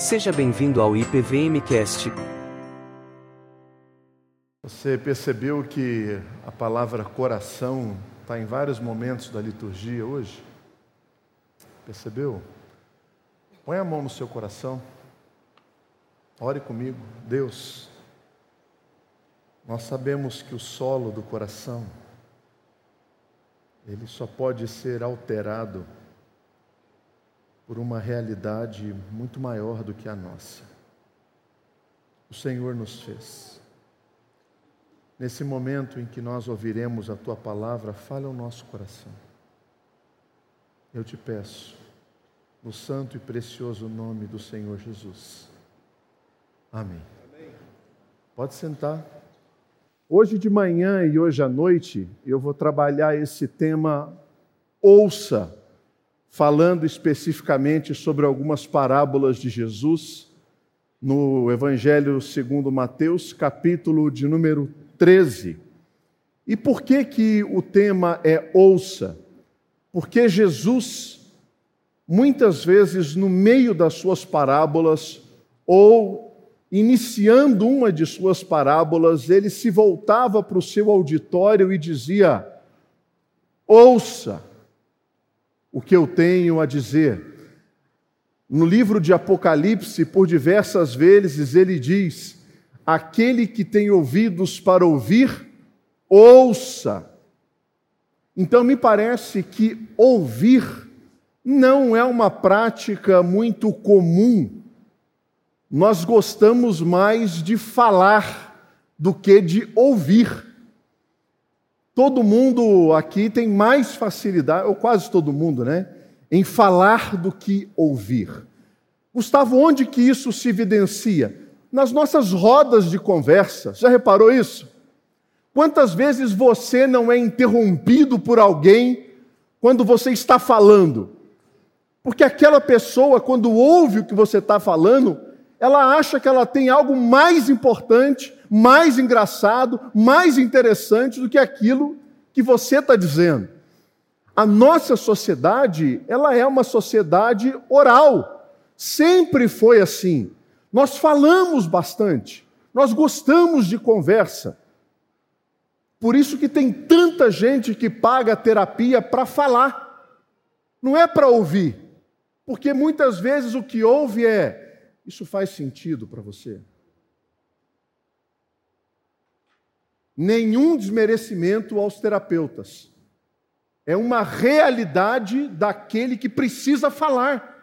Seja bem-vindo ao IPVMcast. Você percebeu que a palavra coração está em vários momentos da liturgia hoje? Percebeu? Põe a mão no seu coração. Ore comigo. Deus, nós sabemos que o solo do coração ele só pode ser alterado por uma realidade muito maior do que a nossa. O Senhor nos fez. Nesse momento em que nós ouviremos a tua palavra, fale ao nosso coração. Eu te peço, no santo e precioso nome do Senhor Jesus. Amém. Amém. Pode sentar. Hoje de manhã e hoje à noite eu vou trabalhar esse tema ouça, falando especificamente sobre algumas parábolas de Jesus no Evangelho segundo Mateus, capítulo de número 13. E por que que o tema é ouça? Porque Jesus muitas vezes no meio das suas parábolas ou iniciando uma de suas parábolas, ele se voltava para o seu auditório e dizia: Ouça o que eu tenho a dizer. No livro de Apocalipse, por diversas vezes, ele diz: Aquele que tem ouvidos para ouvir, ouça. Então, me parece que ouvir não é uma prática muito comum nós gostamos mais de falar do que de ouvir. Todo mundo aqui tem mais facilidade, ou quase todo mundo, né, em falar do que ouvir. Gustavo, onde que isso se evidencia? Nas nossas rodas de conversa. Já reparou isso? Quantas vezes você não é interrompido por alguém quando você está falando? Porque aquela pessoa, quando ouve o que você está falando, ela acha que ela tem algo mais importante, mais engraçado, mais interessante do que aquilo que você está dizendo. A nossa sociedade, ela é uma sociedade oral. Sempre foi assim. Nós falamos bastante. Nós gostamos de conversa. Por isso que tem tanta gente que paga terapia para falar. Não é para ouvir. Porque muitas vezes o que ouve é isso faz sentido para você? Nenhum desmerecimento aos terapeutas. É uma realidade daquele que precisa falar.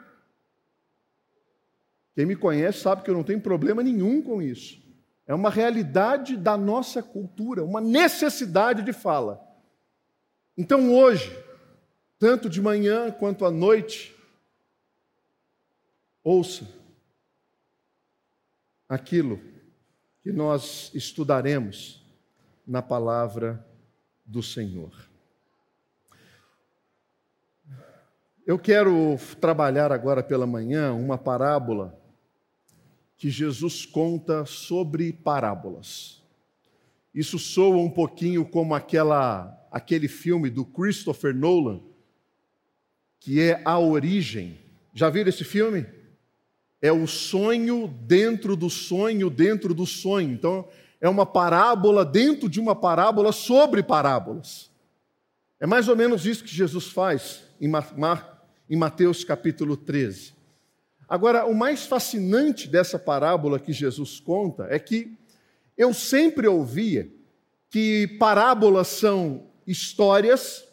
Quem me conhece sabe que eu não tenho problema nenhum com isso. É uma realidade da nossa cultura, uma necessidade de fala. Então hoje, tanto de manhã quanto à noite, ouça aquilo que nós estudaremos na palavra do Senhor. Eu quero trabalhar agora pela manhã uma parábola que Jesus conta sobre parábolas. Isso soa um pouquinho como aquela, aquele filme do Christopher Nolan, que é A Origem. Já viram esse filme? é o sonho dentro do sonho dentro do sonho. Então, é uma parábola dentro de uma parábola sobre parábolas. É mais ou menos isso que Jesus faz em, Mateus capítulo 13. Agora, o mais fascinante dessa parábola que Jesus conta é que eu sempre ouvia que parábolas são histórias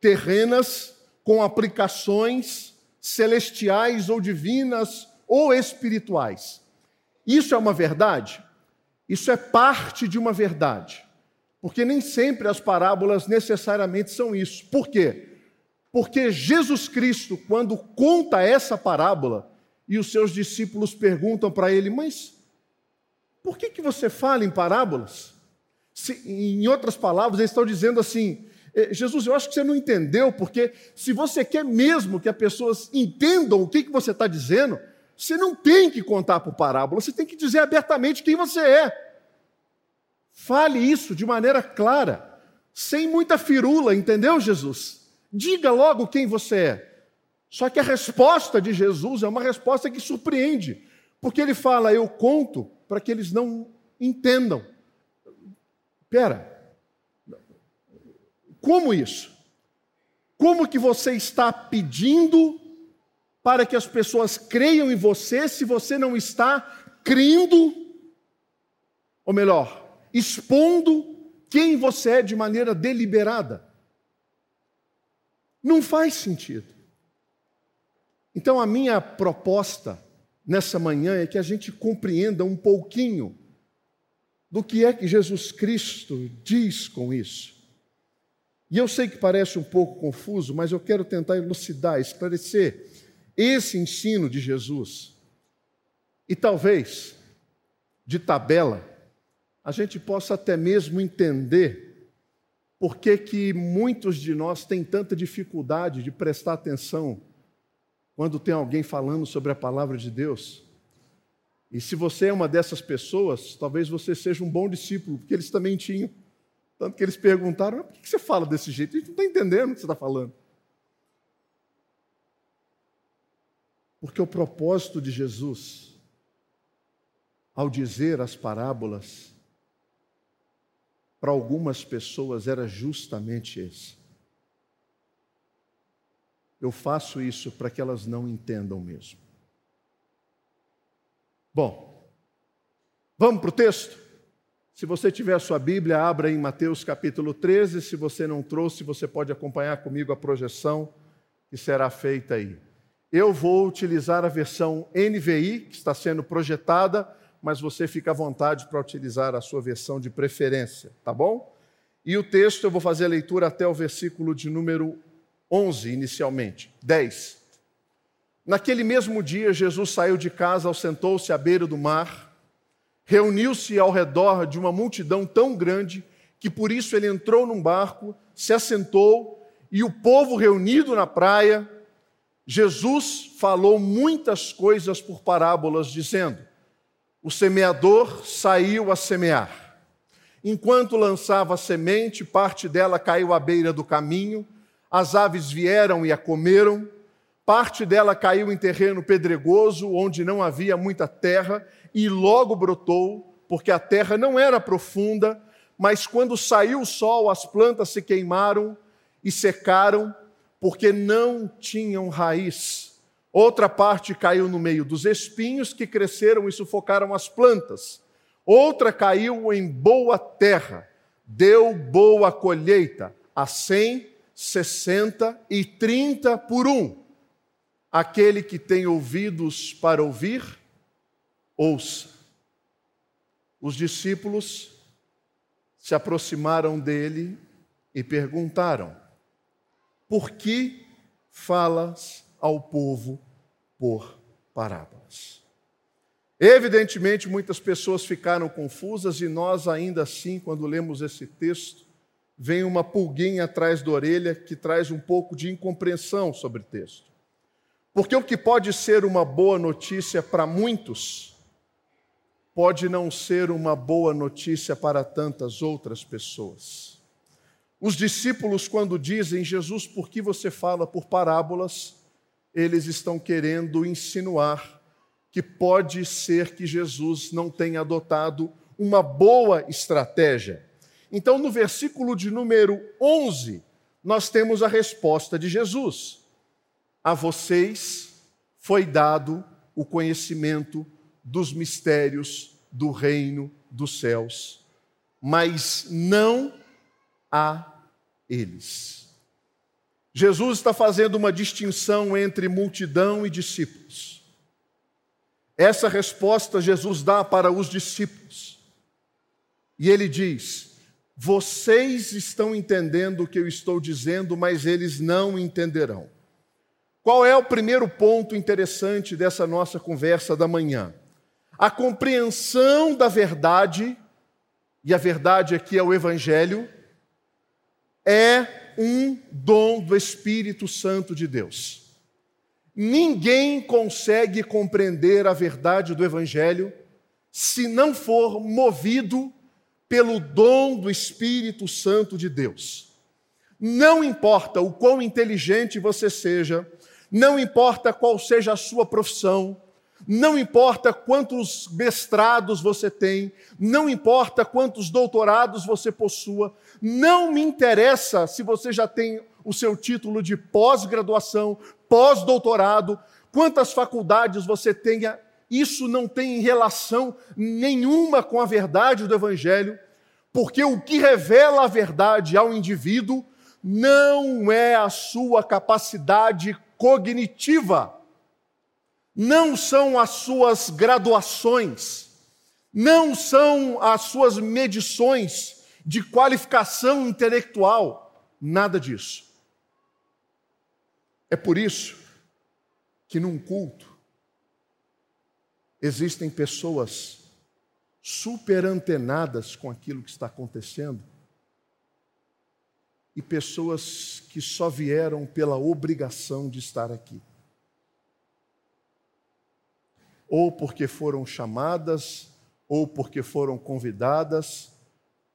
terrenas com aplicações celestiais ou divinas ou espirituais. Isso é uma verdade? Isso é parte de uma verdade. Porque nem sempre as parábolas necessariamente são isso. Por quê? Porque Jesus Cristo, quando conta essa parábola, e os seus discípulos perguntam para ele, mas por que, que você fala em parábolas? Se, em outras palavras, eles estão dizendo assim: eh, Jesus, eu acho que você não entendeu, porque se você quer mesmo que as pessoas entendam o que, que você está dizendo, você não tem que contar por parábola, você tem que dizer abertamente quem você é. Fale isso de maneira clara, sem muita firula, entendeu, Jesus? Diga logo quem você é. Só que a resposta de Jesus é uma resposta que surpreende, Porque ele fala, eu conto para que eles não entendam. Pera, como isso? Como que você está pedindo para que as pessoas creiam em você se você não está crendo, ou melhor, expondo quem você é de maneira deliberada? Não faz sentido. Então, a minha proposta nessa manhã é que a gente compreenda um pouquinho do que é que Jesus Cristo diz com isso. E eu sei que parece um pouco confuso, mas eu quero tentar elucidar, esclarecer esse ensino de Jesus. E talvez, de tabela, a gente possa até mesmo entender por que, que muitos de nós têm tanta dificuldade de prestar atenção quando tem alguém falando sobre a palavra de Deus. E se você é uma dessas pessoas, talvez você seja um bom discípulo, porque eles também tinham. Tanto que eles perguntaram: por que você fala desse jeito? A gente não está entendendo o que você está falando. Porque o propósito de Jesus, ao dizer as parábolas, para algumas pessoas era justamente esse. Eu faço isso para que elas não entendam mesmo. Bom, vamos para o texto? Se você tiver a sua Bíblia, abra em Mateus capítulo 13. Se você não trouxe, você pode acompanhar comigo a projeção que será feita aí. Eu vou utilizar a versão NVI, que está sendo projetada mas você fica à vontade para utilizar a sua versão de preferência, tá bom? E o texto eu vou fazer a leitura até o versículo de número 11, inicialmente. 10. Naquele mesmo dia, Jesus saiu de casa, ausentou-se à beira do mar, reuniu-se ao redor de uma multidão tão grande que por isso ele entrou num barco, se assentou e o povo reunido na praia, Jesus falou muitas coisas por parábolas, dizendo: o semeador saiu a semear. Enquanto lançava a semente, parte dela caiu à beira do caminho, as aves vieram e a comeram, parte dela caiu em terreno pedregoso, onde não havia muita terra, e logo brotou, porque a terra não era profunda, mas quando saiu o sol, as plantas se queimaram e secaram, porque não tinham raiz. Outra parte caiu no meio dos espinhos que cresceram e sufocaram as plantas. Outra caiu em boa terra, deu boa colheita, a cem, sessenta e trinta por um. Aquele que tem ouvidos para ouvir, ouça. Os discípulos se aproximaram dele e perguntaram: Por que falas ao povo por parábolas. Evidentemente, muitas pessoas ficaram confusas e nós, ainda assim, quando lemos esse texto, vem uma pulguinha atrás da orelha que traz um pouco de incompreensão sobre o texto. Porque o que pode ser uma boa notícia para muitos, pode não ser uma boa notícia para tantas outras pessoas. Os discípulos, quando dizem, Jesus, por que você fala por parábolas? eles estão querendo insinuar que pode ser que Jesus não tenha adotado uma boa estratégia. Então, no versículo de número 11, nós temos a resposta de Jesus: A vocês foi dado o conhecimento dos mistérios do reino dos céus, mas não a eles. Jesus está fazendo uma distinção entre multidão e discípulos. Essa resposta Jesus dá para os discípulos. E ele diz: Vocês estão entendendo o que eu estou dizendo, mas eles não entenderão. Qual é o primeiro ponto interessante dessa nossa conversa da manhã? A compreensão da verdade, e a verdade aqui é o Evangelho, é um dom do Espírito Santo de Deus. Ninguém consegue compreender a verdade do Evangelho se não for movido pelo dom do Espírito Santo de Deus. Não importa o quão inteligente você seja, não importa qual seja a sua profissão, não importa quantos mestrados você tem, não importa quantos doutorados você possua, não me interessa se você já tem o seu título de pós-graduação, pós-doutorado, quantas faculdades você tenha, isso não tem relação nenhuma com a verdade do Evangelho, porque o que revela a verdade ao indivíduo não é a sua capacidade cognitiva, não são as suas graduações, não são as suas medições de qualificação intelectual, nada disso. É por isso que num culto existem pessoas super antenadas com aquilo que está acontecendo e pessoas que só vieram pela obrigação de estar aqui. Ou porque foram chamadas, ou porque foram convidadas,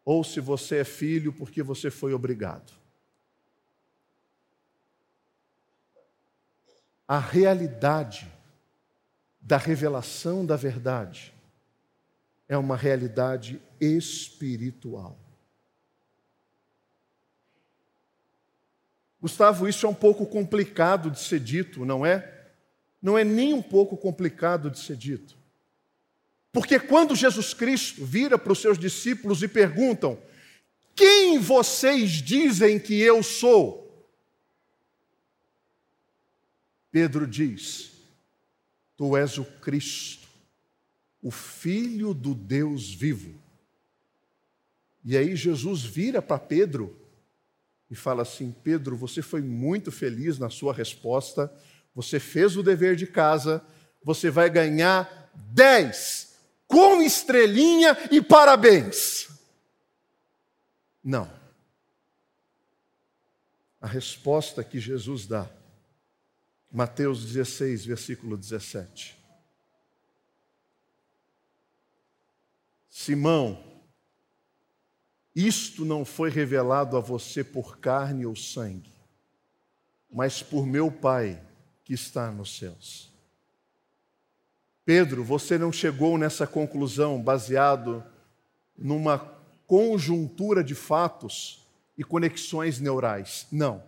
ou se você é filho, porque você foi obrigado. A realidade da revelação da verdade é uma realidade espiritual. Gustavo, isso é um pouco complicado de ser dito, não é? Não é nem um pouco complicado de ser dito. Porque quando Jesus Cristo vira para os seus discípulos e perguntam: Quem vocês dizem que eu sou? Pedro diz: Tu és o Cristo, o Filho do Deus vivo. E aí Jesus vira para Pedro e fala assim: Pedro, você foi muito feliz na sua resposta, você fez o dever de casa, você vai ganhar 10 com estrelinha e parabéns. Não. A resposta que Jesus dá, Mateus 16, versículo 17. Simão, isto não foi revelado a você por carne ou sangue, mas por meu Pai que está nos céus. Pedro, você não chegou nessa conclusão baseado numa conjuntura de fatos e conexões neurais. Não.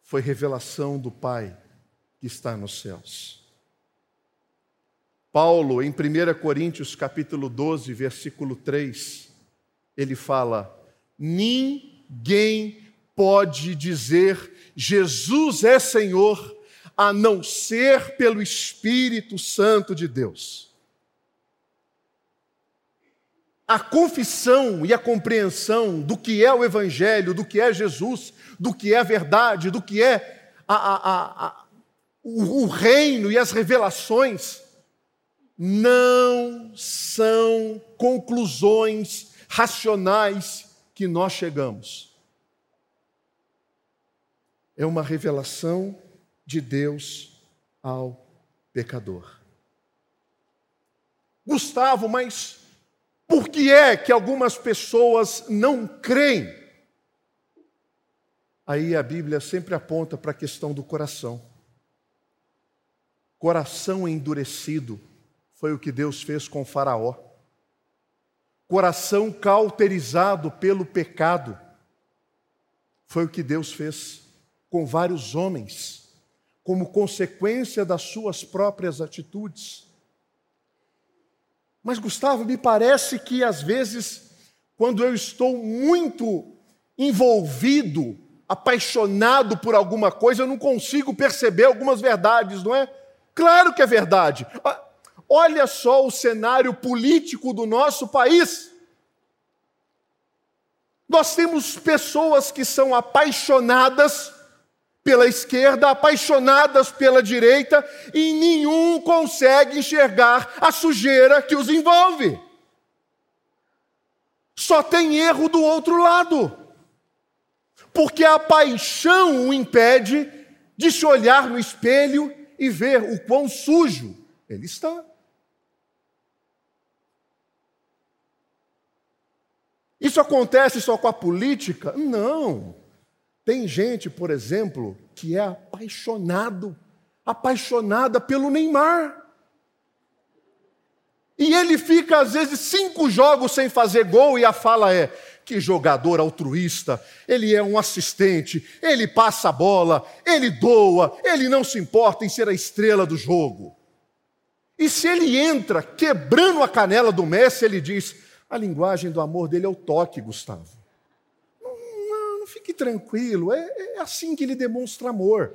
Foi revelação do Pai que está nos céus. Paulo, em 1 Coríntios capítulo 12, versículo 3, ele fala: Ninguém pode dizer Jesus é Senhor a não ser pelo Espírito Santo de Deus. A confissão e a compreensão do que é o Evangelho, do que é Jesus, do que é a verdade, do que é a, a, a, o, o reino e as revelações não são conclusões racionais que nós chegamos. É uma revelação de Deus ao pecador. Gustavo, mas por que é que algumas pessoas não creem? Aí a Bíblia sempre aponta para a questão do coração. Coração endurecido foi o que Deus fez com Faraó. Coração cauterizado pelo pecado. Foi o que Deus fez com vários homens, como consequência das suas próprias atitudes. Mas, Gustavo, me parece que às vezes, quando eu estou muito envolvido, apaixonado por alguma coisa, eu não consigo perceber algumas verdades, não é? Claro que é verdade. Ah, Olha só o cenário político do nosso país. Nós temos pessoas que são apaixonadas pela esquerda, apaixonadas pela direita, e nenhum consegue enxergar a sujeira que os envolve. Só tem erro do outro lado. Porque a paixão o impede de se olhar no espelho e ver o quão sujo ele está. Isso acontece só com a política? Não. Tem gente, por exemplo, que é apaixonado, apaixonada pelo Neymar. E ele fica, às vezes, cinco jogos sem fazer gol, e a fala é: que jogador altruísta, ele é um assistente, ele passa a bola, ele doa, ele não se importa em ser a estrela do jogo. E se ele entra quebrando a canela do Messi, ele diz: a linguagem do amor dele é o toque, Gustavo. Fique tranquilo, é, é assim que ele demonstra amor.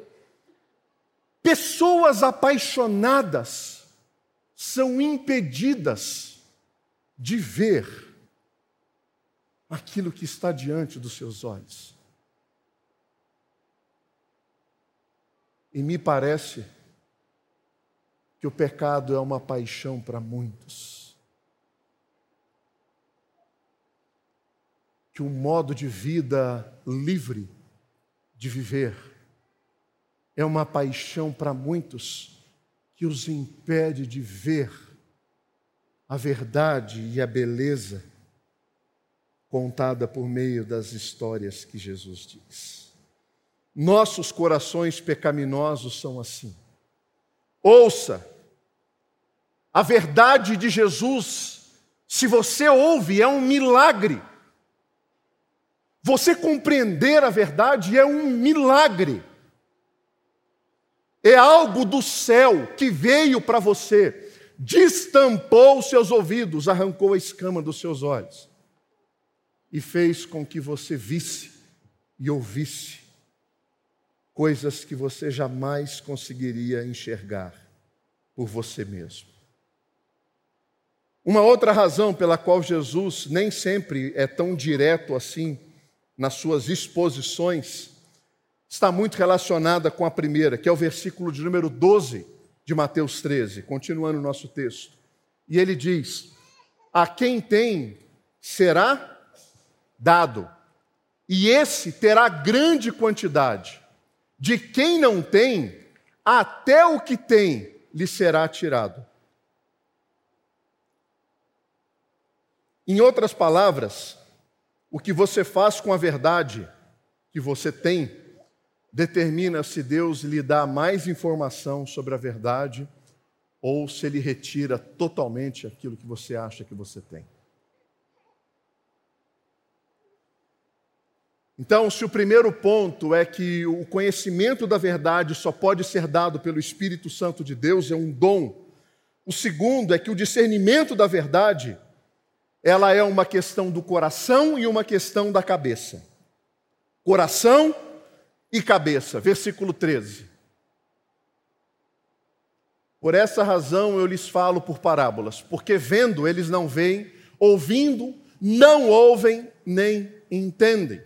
Pessoas apaixonadas são impedidas de ver aquilo que está diante dos seus olhos. E me parece que o pecado é uma paixão para muitos. Que um modo de vida livre de viver é uma paixão para muitos que os impede de ver a verdade e a beleza contada por meio das histórias que Jesus diz. Nossos corações pecaminosos são assim. Ouça, a verdade de Jesus, se você ouve, é um milagre. Você compreender a verdade é um milagre é algo do céu que veio para você, destampou os seus ouvidos, arrancou a escama dos seus olhos e fez com que você visse e ouvisse coisas que você jamais conseguiria enxergar por você mesmo. Uma outra razão pela qual Jesus nem sempre é tão direto assim nas suas exposições está muito relacionada com a primeira, que é o versículo de número 12 de Mateus 13, continuando o nosso texto. E ele diz: A quem tem será dado, e esse terá grande quantidade. De quem não tem, até o que tem lhe será tirado. Em outras palavras, o que você faz com a verdade que você tem determina se Deus lhe dá mais informação sobre a verdade ou se ele retira totalmente aquilo que você acha que você tem. Então, se o primeiro ponto é que o conhecimento da verdade só pode ser dado pelo Espírito Santo de Deus, é um dom. O segundo é que o discernimento da verdade, ela é uma questão do coração e uma questão da cabeça. Coração e cabeça. Versículo 13. Por essa razão eu lhes falo por parábolas, porque vendo eles não veem, ouvindo não ouvem nem entendem.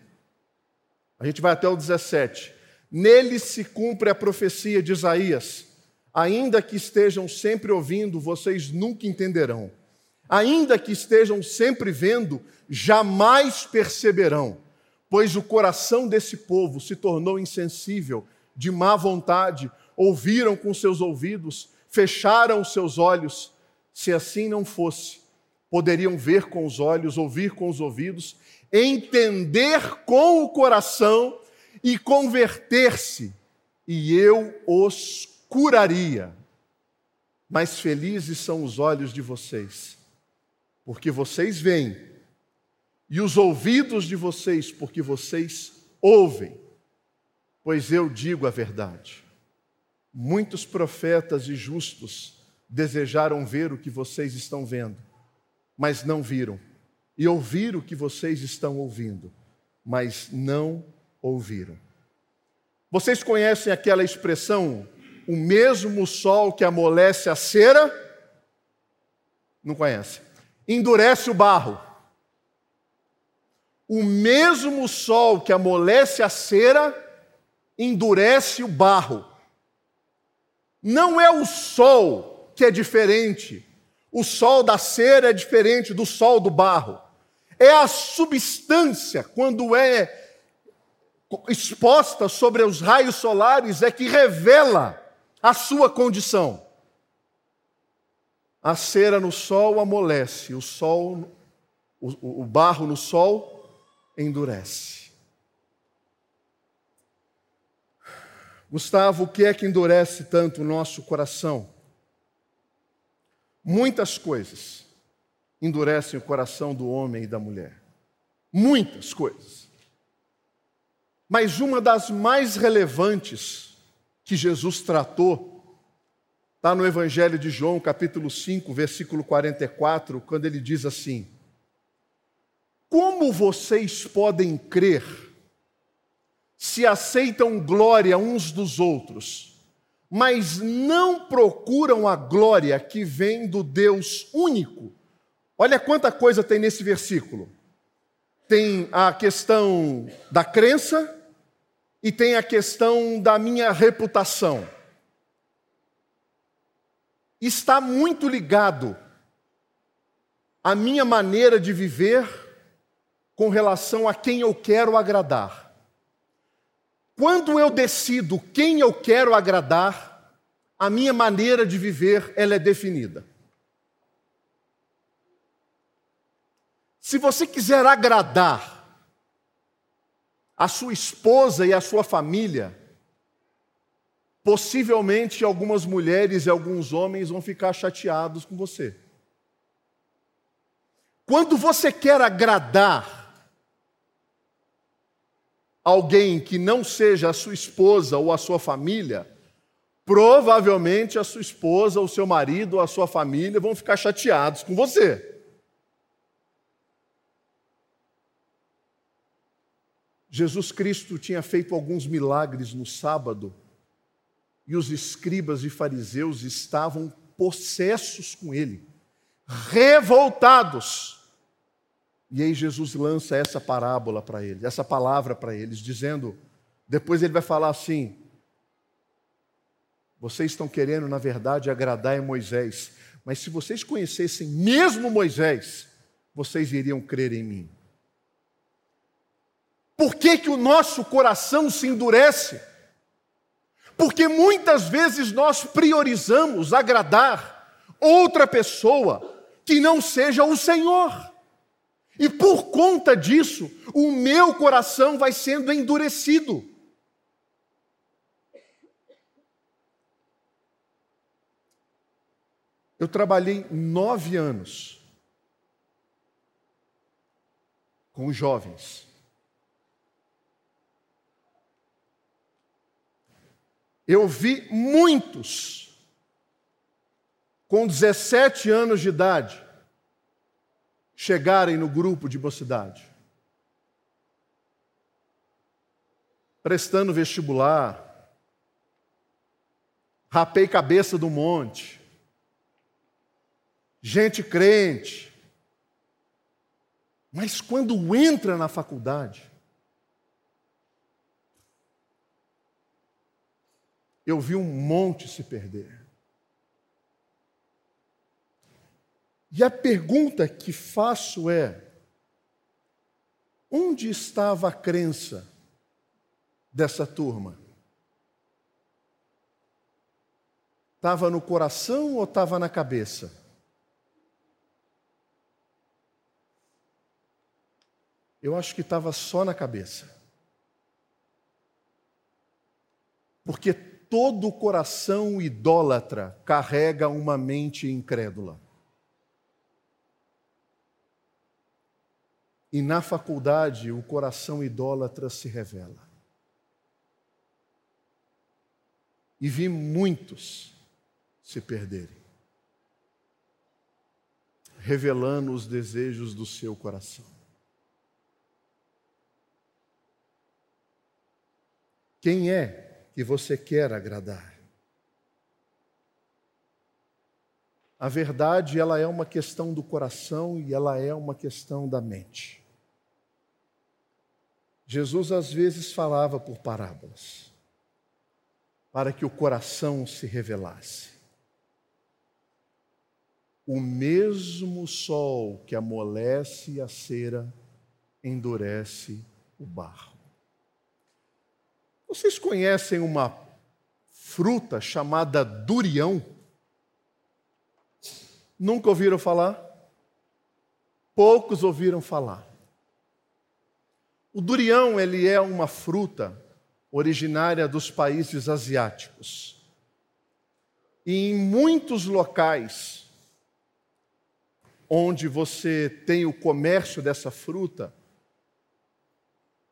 A gente vai até o 17. Neles se cumpre a profecia de Isaías: ainda que estejam sempre ouvindo, vocês nunca entenderão. Ainda que estejam sempre vendo, jamais perceberão pois o coração desse povo se tornou insensível, de má vontade, ouviram com seus ouvidos, fecharam os seus olhos. Se assim não fosse, poderiam ver com os olhos, ouvir com os ouvidos, entender com o coração e converter-se, e eu os curaria. Mas felizes são os olhos de vocês, porque vocês veem e os ouvidos de vocês, porque vocês ouvem, pois eu digo a verdade. Muitos profetas e justos desejaram ver o que vocês estão vendo, mas não viram, e ouvir o que vocês estão ouvindo, mas não ouviram. Vocês conhecem aquela expressão, o mesmo sol que amolece a cera? Não conhece. Endurece o barro o mesmo sol que amolece a cera endurece o barro. Não é o sol que é diferente. O sol da cera é diferente do sol do barro. É a substância, quando é exposta sobre os raios solares, é que revela a sua condição. A cera no sol amolece, o sol, o, o barro no sol endurece. Gustavo, o que é que endurece tanto o nosso coração? Muitas coisas endurecem o coração do homem e da mulher. Muitas coisas. Mas uma das mais relevantes que Jesus tratou está no Evangelho de João, capítulo 5, versículo 44, quando ele diz assim: Como vocês podem crer se aceitam glória uns dos outros, mas não procuram a glória que vem do Deus único? Olha quanta coisa tem nesse versículo. Tem a questão da crença, e tem a questão da minha reputação. Está muito ligado à minha maneira de viver com relação a quem eu quero agradar. Quando eu decido quem eu quero agradar, a minha maneira de viver ela é definida. Se você quiser agradar a sua esposa e a sua família, possivelmente algumas mulheres e alguns homens vão ficar chateados com você. Quando você quer agradar alguém que não seja a sua esposa ou a sua família, provavelmente a sua esposa, o seu marido ou a sua família vão ficar chateados com você. Jesus Cristo tinha feito alguns milagres no sábado e os escribas e fariseus estavam possessos com ele, revoltados. E aí Jesus lança essa parábola para eles, essa palavra para eles, dizendo: depois ele vai falar assim: vocês estão querendo, na verdade, agradar a Moisés, mas se vocês conhecessem mesmo Moisés, vocês iriam crer em mim. Por que, que o nosso coração se endurece? Porque muitas vezes nós priorizamos agradar outra pessoa que não seja o Senhor. E por conta disso, o meu coração vai sendo endurecido. Eu trabalhei nove anos com jovens. Eu vi muitos com 17 anos de idade chegarem no grupo de mocidade, prestando vestibular, rapei cabeça do monte, gente crente, mas quando entra na faculdade, eu vi um monte se perder. E a pergunta que faço é: onde estava a crença dessa turma? Estava no coração ou estava na cabeça? Eu acho que estava só na cabeça. Porque todo coração idólatra carrega uma mente incrédula. E na faculdade, o coração idólatra se revela. E vi muitos se perderem, revelando os desejos do seu coração. Quem é que você quer agradar. A verdade, ela é uma questão do coração e ela é uma questão da mente. Jesus às vezes falava por parábolas, para que o coração se revelasse. O mesmo sol que amolece a cera endurece o barro. Vocês conhecem uma fruta chamada durião? Nunca ouviram falar? Poucos ouviram falar. O durião, ele é uma fruta originária dos países asiáticos. E em muitos locais onde você tem o comércio dessa fruta,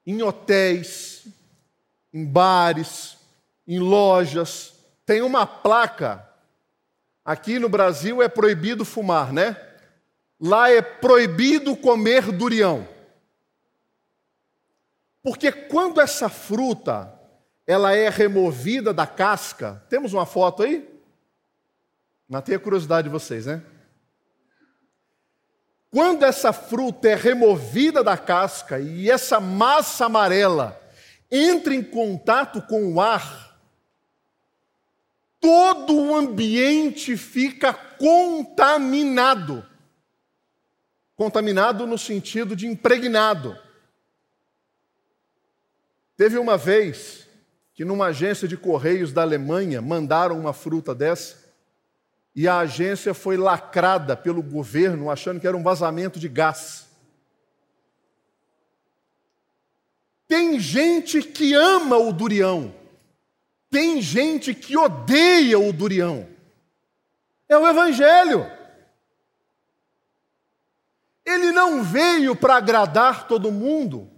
em hotéis, em bares, em lojas, tem uma placa. Aqui no Brasil é proibido fumar, né? Lá é proibido comer durião. Porque quando essa fruta ela é removida da casca, temos uma foto aí? Matei a curiosidade de vocês, né? Quando essa fruta é removida da casca e essa massa amarela entra em contato com o ar, todo o ambiente fica contaminado. Contaminado no sentido de impregnado. Teve uma vez que numa agência de correios da Alemanha mandaram uma fruta dessa e a agência foi lacrada pelo governo achando que era um vazamento de gás. Tem gente que ama o durião, tem gente que odeia o durião. É o Evangelho. Ele não veio para agradar todo mundo.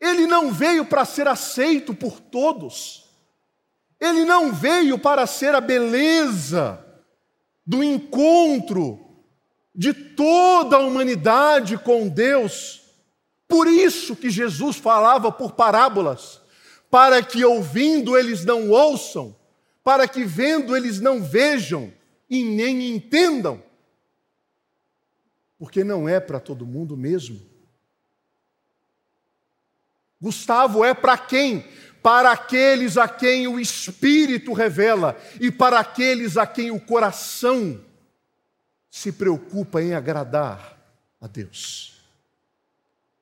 Ele não veio para ser aceito por todos. Ele não veio para ser a beleza do encontro de toda a humanidade com Deus. Por isso que Jesus falava por parábolas, para que ouvindo eles não ouçam, para que vendo eles não vejam e nem entendam. Porque não é para todo mundo mesmo. Gustavo é para quem? Para aqueles a quem o Espírito revela e para aqueles a quem o coração se preocupa em agradar a Deus.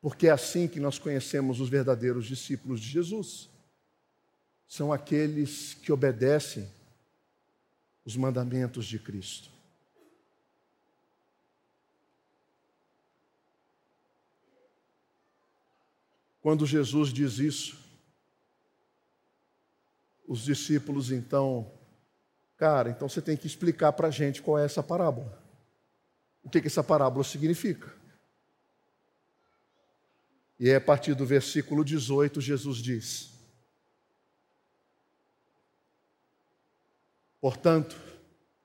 Porque é assim que nós conhecemos os verdadeiros discípulos de Jesus. São aqueles que obedecem os mandamentos de Cristo. Quando Jesus diz isso, os discípulos então, cara, então você tem que explicar para a gente qual é essa parábola. O que, que essa parábola significa? E é a partir do versículo 18, Jesus diz: Portanto,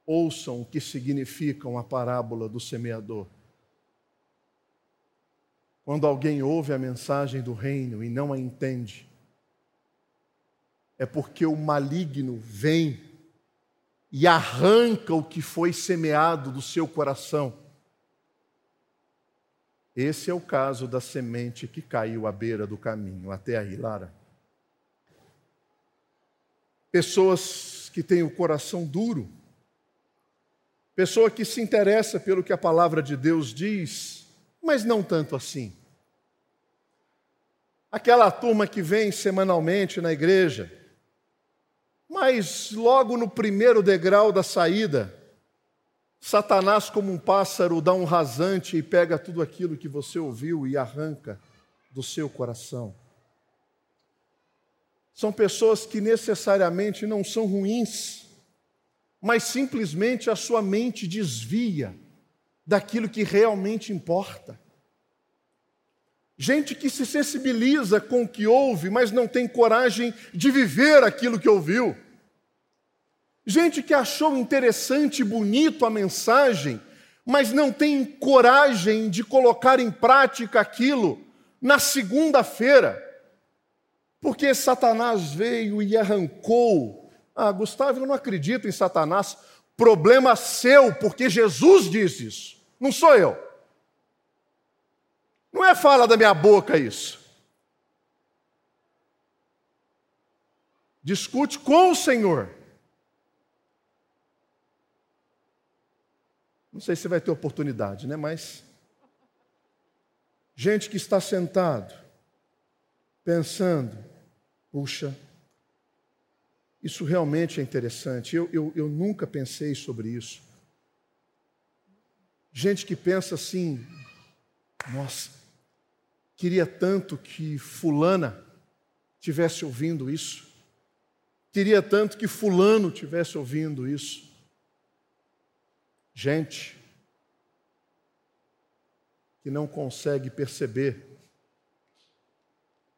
ouçam o que significa a parábola do semeador. Quando alguém ouve a mensagem do reino e não a entende, é porque o maligno vem e arranca o que foi semeado do seu coração. Esse é o caso da semente que caiu à beira do caminho. Até aí, Lara. Pessoas que têm o coração duro, pessoa que se interessa pelo que a palavra de Deus diz, mas não tanto assim. Aquela turma que vem semanalmente na igreja, mas logo no primeiro degrau da saída, Satanás, como um pássaro, dá um rasante e pega tudo aquilo que você ouviu e arranca do seu coração. São pessoas que necessariamente não são ruins, mas simplesmente a sua mente desvia daquilo que realmente importa. Gente que se sensibiliza com o que ouve, mas não tem coragem de viver aquilo que ouviu. Gente que achou interessante e bonito a mensagem, mas não tem coragem de colocar em prática aquilo na segunda-feira. Porque Satanás veio e arrancou. Ah, Gustavo, eu não acredito em Satanás. Problema seu, porque Jesus diz isso, não sou eu. Não é fala da minha boca isso. Discute com o Senhor. Não sei se vai ter oportunidade, né? Mas gente que está sentado, pensando, puxa, isso realmente é interessante. Eu, eu, eu nunca pensei sobre isso. Gente que pensa assim: nossa, queria tanto que Fulana tivesse ouvindo isso. Queria tanto que Fulano tivesse ouvindo isso. Gente que não consegue perceber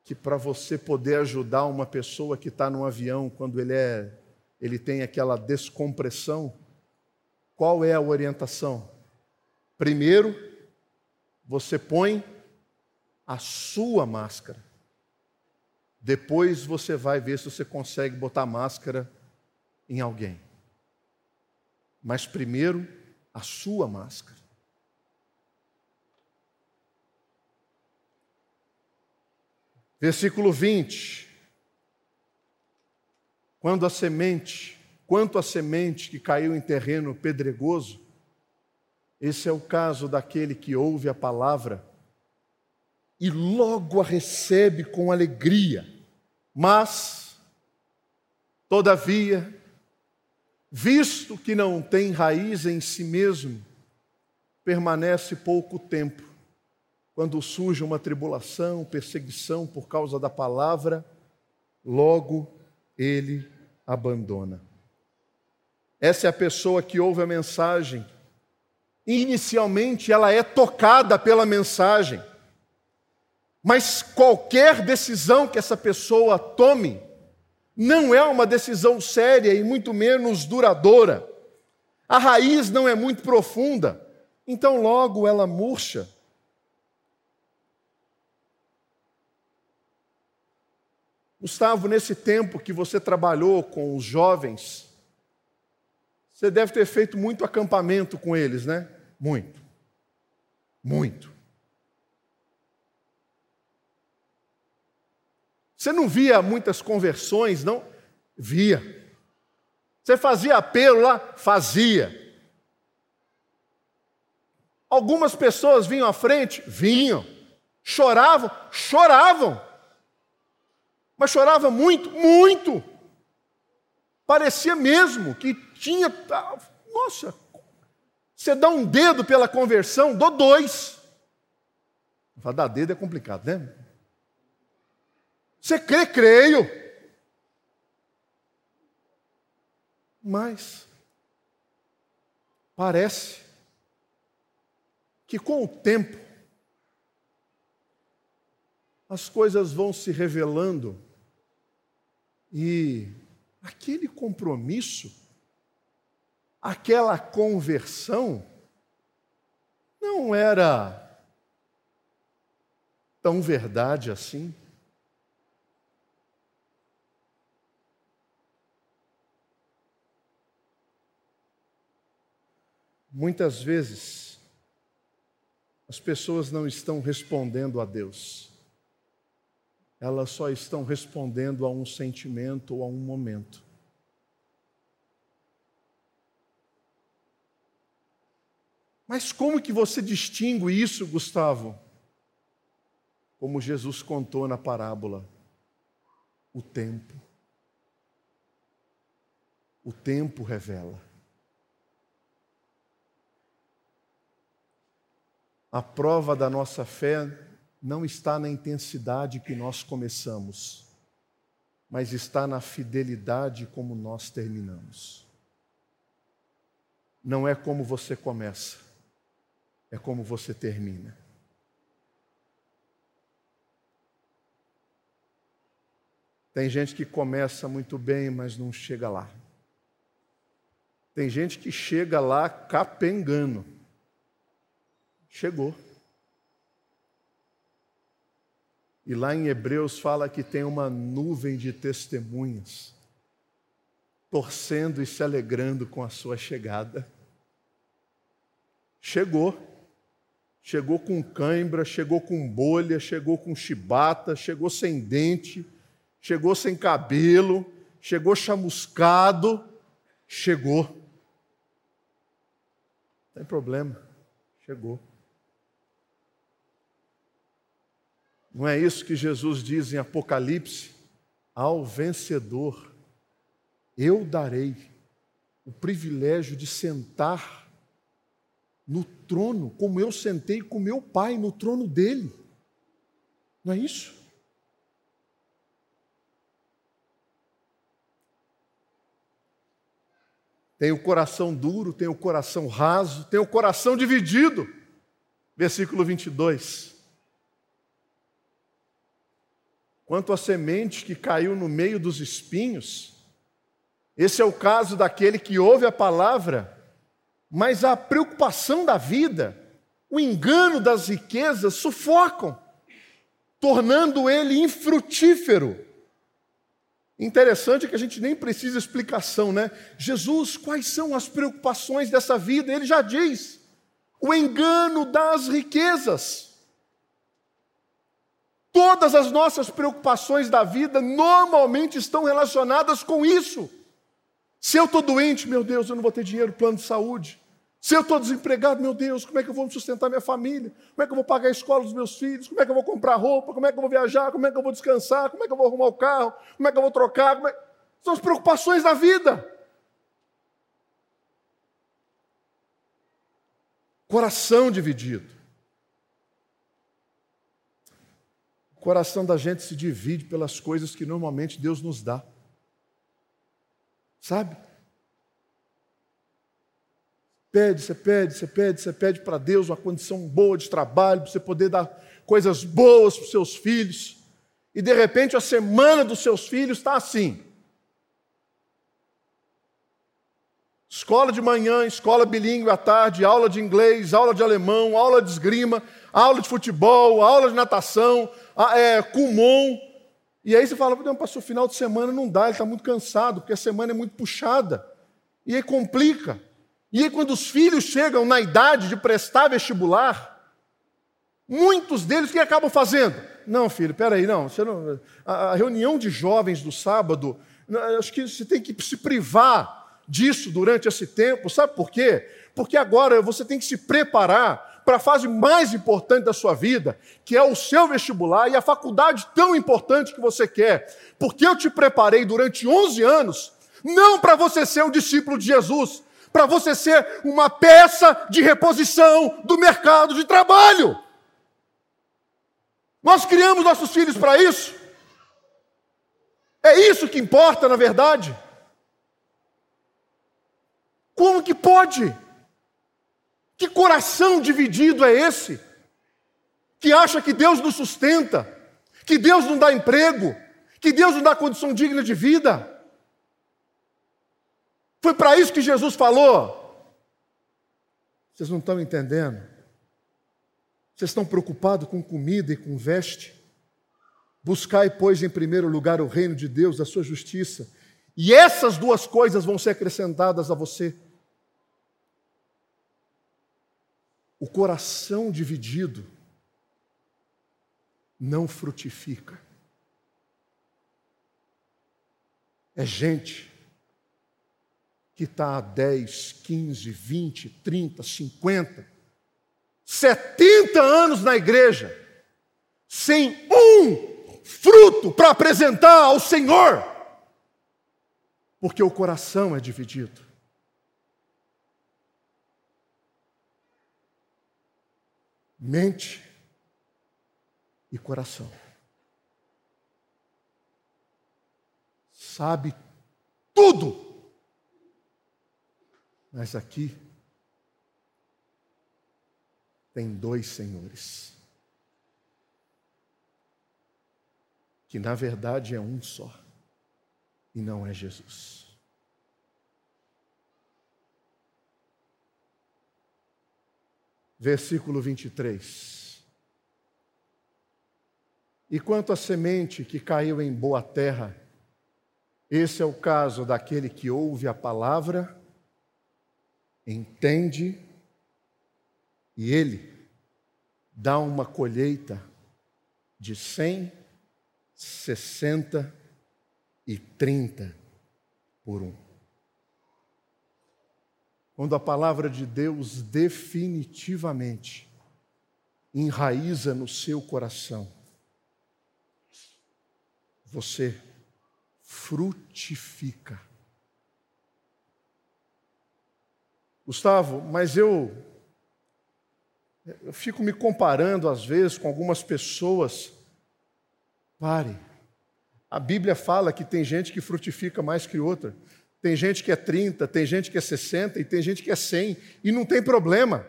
que para você poder ajudar uma pessoa que está no avião quando ele é ele tem aquela descompressão, qual é a orientação? Primeiro, você põe a sua máscara. Depois você vai ver se você consegue botar máscara em alguém. Mas primeiro, a sua máscara. Versículo 20. Quando a semente, quanto a semente que caiu em terreno pedregoso, esse é o caso daquele que ouve a palavra e logo a recebe com alegria, mas, todavia, visto que não tem raiz em si mesmo, permanece pouco tempo quando surge uma tribulação, perseguição por causa da palavra, logo ele abandona. Essa é a pessoa que ouve a mensagem. Inicialmente ela é tocada pela mensagem, mas qualquer decisão que essa pessoa tome não é uma decisão séria e muito menos duradoura. A raiz não é muito profunda, então logo ela murcha. Gustavo, nesse tempo que você trabalhou com os jovens, você deve ter feito muito acampamento com eles, né? Muito. Muito. Você não via muitas conversões, não? Via. Você fazia apelo lá? Fazia. Algumas pessoas vinham à frente? Vinham. Choravam? Choravam. Mas chorava muito, muito. Parecia mesmo que tinha. Nossa, você dá um dedo pela conversão, dou dois. Falar dar dedo é complicado, né? Você crê, creio. Mas parece que com o tempo as coisas vão se revelando e aquele compromisso, aquela conversão, não era tão verdade assim. Muitas vezes, as pessoas não estão respondendo a Deus elas só estão respondendo a um sentimento ou a um momento. Mas como que você distingue isso, Gustavo? Como Jesus contou na parábola, o tempo. O tempo revela. A prova da nossa fé não está na intensidade que nós começamos, mas está na fidelidade como nós terminamos. Não é como você começa, é como você termina. Tem gente que começa muito bem, mas não chega lá. Tem gente que chega lá capengando. Chegou. E lá em Hebreus fala que tem uma nuvem de testemunhas, torcendo e se alegrando com a sua chegada. Chegou. Chegou com cãibra, chegou com bolha, chegou com chibata, chegou sem dente, chegou sem cabelo, chegou chamuscado, chegou. Não tem problema, chegou. Não é isso que Jesus diz em Apocalipse? Ao vencedor, eu darei o privilégio de sentar no trono, como eu sentei com meu pai, no trono dele. Não é isso? Tem o coração duro, tem o coração raso, tem o coração dividido. Versículo 22. Quanto à semente que caiu no meio dos espinhos, esse é o caso daquele que ouve a palavra, mas a preocupação da vida, o engano das riquezas sufocam, tornando ele infrutífero. Interessante que a gente nem precisa explicação, né? Jesus, quais são as preocupações dessa vida? Ele já diz: o engano das riquezas. Todas as nossas preocupações da vida normalmente estão relacionadas com isso. Se eu estou doente, meu Deus, eu não vou ter dinheiro, plano de saúde. Se eu estou desempregado, meu Deus, como é que eu vou sustentar minha família? Como é que eu vou pagar a escola dos meus filhos? Como é que eu vou comprar roupa? Como é que eu vou viajar? Como é que eu vou descansar? Como é que eu vou arrumar o carro? Como é que eu vou trocar? É... São as preocupações da vida. Coração dividido. O coração da gente se divide pelas coisas que normalmente Deus nos dá. Sabe? Pede, você pede, você pede, você pede para Deus uma condição boa de trabalho, para você poder dar coisas boas para os seus filhos. E de repente a semana dos seus filhos está assim. Escola de manhã, escola bilíngue à tarde, aula de inglês, aula de alemão, aula de esgrima, aula de futebol, aula de natação, é, kumon. E aí você fala, não, passou final de semana, não dá, ele está muito cansado, porque a semana é muito puxada. E aí complica. E aí, quando os filhos chegam na idade de prestar vestibular, muitos deles que acabam fazendo? Não, filho, peraí, não, você não. A, a reunião de jovens do sábado, acho que você tem que se privar disso durante esse tempo, sabe por quê? Porque agora você tem que se preparar para a fase mais importante da sua vida, que é o seu vestibular e a faculdade tão importante que você quer. Porque eu te preparei durante 11 anos, não para você ser um discípulo de Jesus, para você ser uma peça de reposição do mercado de trabalho. Nós criamos nossos filhos para isso. É isso que importa, na verdade. Como que pode? Que coração dividido é esse? Que acha que Deus nos sustenta, que Deus não dá emprego, que Deus não dá condição digna de vida. Foi para isso que Jesus falou. Vocês não estão entendendo? Vocês estão preocupados com comida e com veste? Buscai, pois, em primeiro lugar o reino de Deus, a sua justiça, e essas duas coisas vão ser acrescentadas a você. O coração dividido não frutifica. É gente que está há 10, 15, 20, 30, 50, 70 anos na igreja, sem um fruto para apresentar ao Senhor, porque o coração é dividido. Mente e coração. Sabe tudo mas aqui tem dois senhores. Que na verdade é um só, e não é Jesus. Versículo 23. E quanto à semente que caiu em boa terra, esse é o caso daquele que ouve a palavra entende e ele dá uma colheita de 100, 60 e 30 por um. Quando a palavra de Deus definitivamente enraiza no seu coração, você frutifica Gustavo, mas eu, eu fico me comparando às vezes com algumas pessoas. Pare. A Bíblia fala que tem gente que frutifica mais que outra. Tem gente que é 30, tem gente que é 60 e tem gente que é 100, e não tem problema.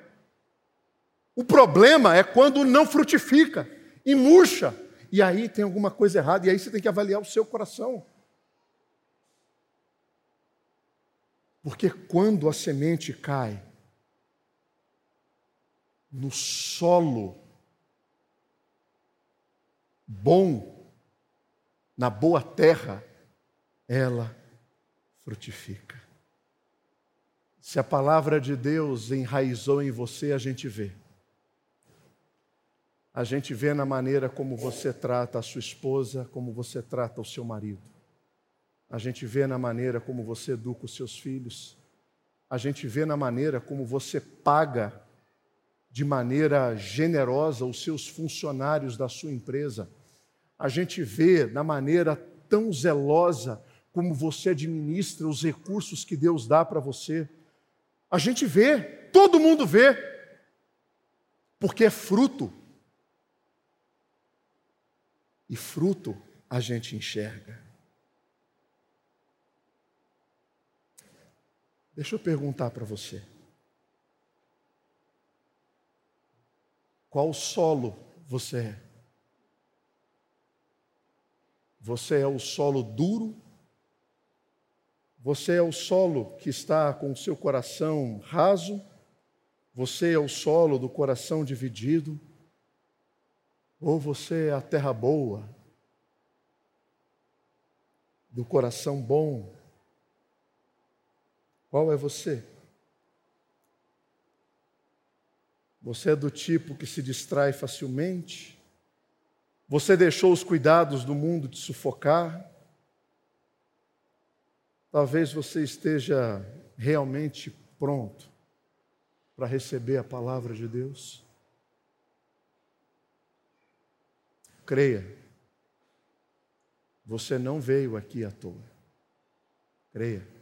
O problema é quando não frutifica e murcha, e aí tem alguma coisa errada, e aí você tem que avaliar o seu coração. Porque quando a semente cai no solo bom, na boa terra, ela frutifica. Se a palavra de Deus enraizou em você, a gente vê. A gente vê na maneira como você trata a sua esposa, como você trata o seu marido. A gente vê na maneira como você educa os seus filhos. A gente vê na maneira como você paga de maneira generosa os seus funcionários da sua empresa. A gente vê na maneira tão zelosa como você administra os recursos que Deus dá para você. A gente vê, todo mundo vê, porque é fruto. E fruto a gente enxerga. Deixa eu perguntar para você. Qual solo você é? Você é o solo duro você é o solo que está com o seu coração raso, você é o solo do coração dividido, ou você é a terra boa, do coração bom. Qual é você? Você é do tipo que se distrai facilmente? Você deixou os cuidados do mundo te sufocar? Talvez você esteja realmente pronto para receber a palavra de Deus. Creia, você não veio aqui à toa. Creia.